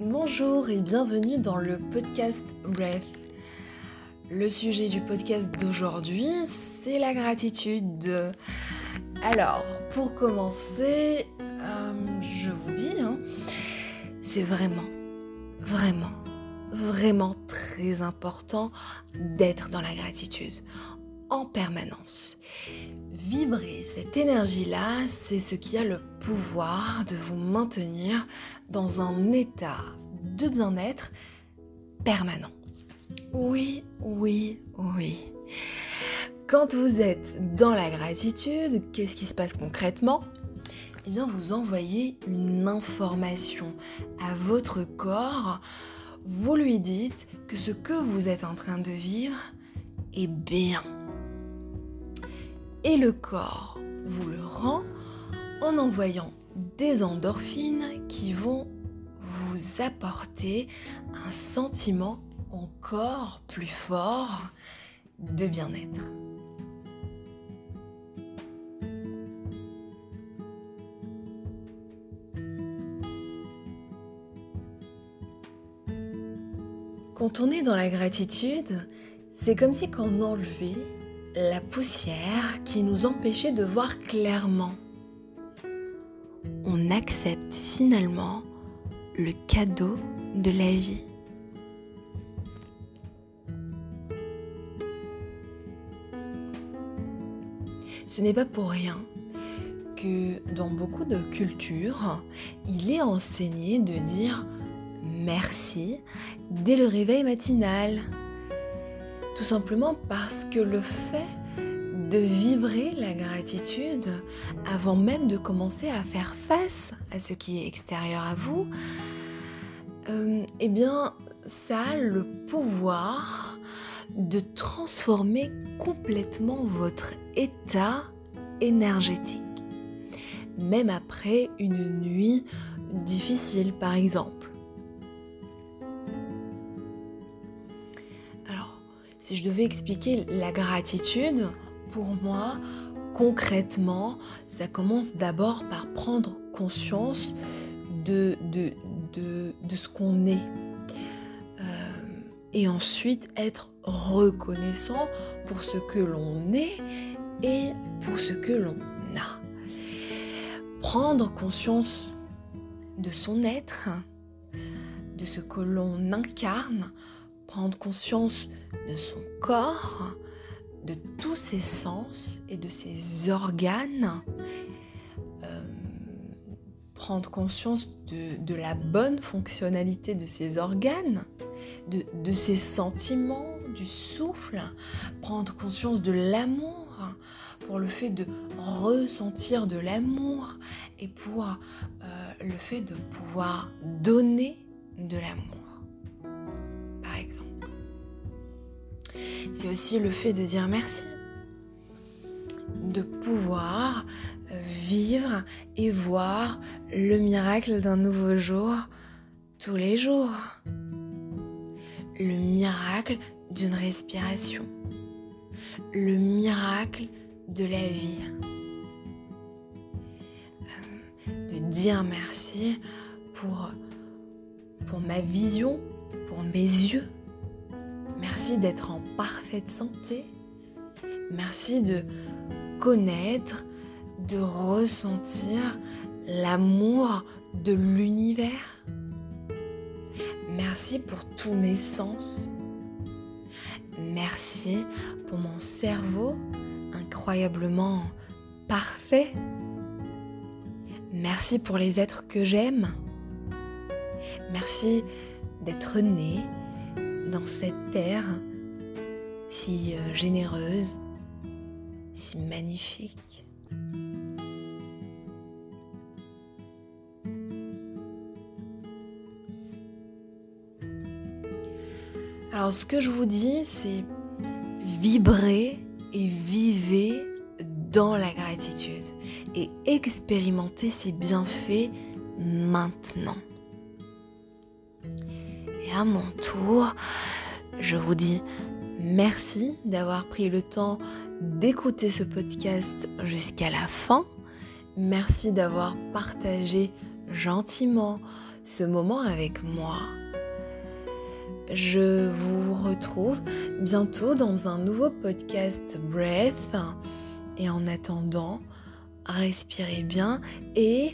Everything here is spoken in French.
Bonjour et bienvenue dans le podcast Breath. Le sujet du podcast d'aujourd'hui, c'est la gratitude. Alors, pour commencer, euh, je vous dis, hein, c'est vraiment, vraiment, vraiment très important d'être dans la gratitude en permanence. Vibrer cette énergie-là, c'est ce qui a le pouvoir de vous maintenir dans un état de bien-être permanent. Oui, oui, oui. Quand vous êtes dans la gratitude, qu'est-ce qui se passe concrètement? Eh bien, vous envoyez une information à votre corps. Vous lui dites que ce que vous êtes en train de vivre est bien et le corps vous le rend en envoyant des endorphines qui vont vous apporter un sentiment encore plus fort de bien-être. Quand on est dans la gratitude, c'est comme si qu'on enlevait la poussière qui nous empêchait de voir clairement. On accepte finalement le cadeau de la vie. Ce n'est pas pour rien que dans beaucoup de cultures, il est enseigné de dire merci dès le réveil matinal. Tout simplement parce que le fait de vibrer la gratitude avant même de commencer à faire face à ce qui est extérieur à vous, euh, eh bien, ça a le pouvoir de transformer complètement votre état énergétique. Même après une nuit difficile, par exemple. Si je devais expliquer la gratitude, pour moi, concrètement, ça commence d'abord par prendre conscience de, ce qu'on est. Euh, et ensuite être reconnaissant pour ce que l'on est et pour ce que l'on a. Prendre conscience de son être, de ce que l'on incarne, prendre conscience de son corps, de tous ses sens et de ses organes, euh, prendre conscience de, la bonne fonctionnalité de ses organes, de, ses sentiments, du souffle, prendre conscience de l'amour, pour le fait de ressentir de l'amour et pour euh, le fait de pouvoir donner de l'amour. C'est aussi le fait de dire merci. De pouvoir euh, vivre et voir le miracle d'un nouveau jour tous les jours. Le miracle d'une respiration. Le miracle de la vie. Euh, de dire merci pour, pour ma vision, pour mes yeux, D'être en parfaite santé. Merci de connaître, de ressentir l'amour de l'univers. Merci pour tous mes sens. Merci pour mon cerveau incroyablement parfait. Merci pour les êtres que j'aime. Merci d'être né, dans cette terre si euh, généreuse, si magnifique. Alors ce que je vous dis, c'est vibrer et vivez dans la gratitude et expérimentez ces bienfaits maintenant mon tour, je vous dis merci d'avoir pris le temps d'écouter ce podcast jusqu'à la fin. Merci d'avoir partagé gentiment ce moment avec moi. Je vous retrouve bientôt dans un nouveau podcast Breath. Et en attendant, respirez bien et...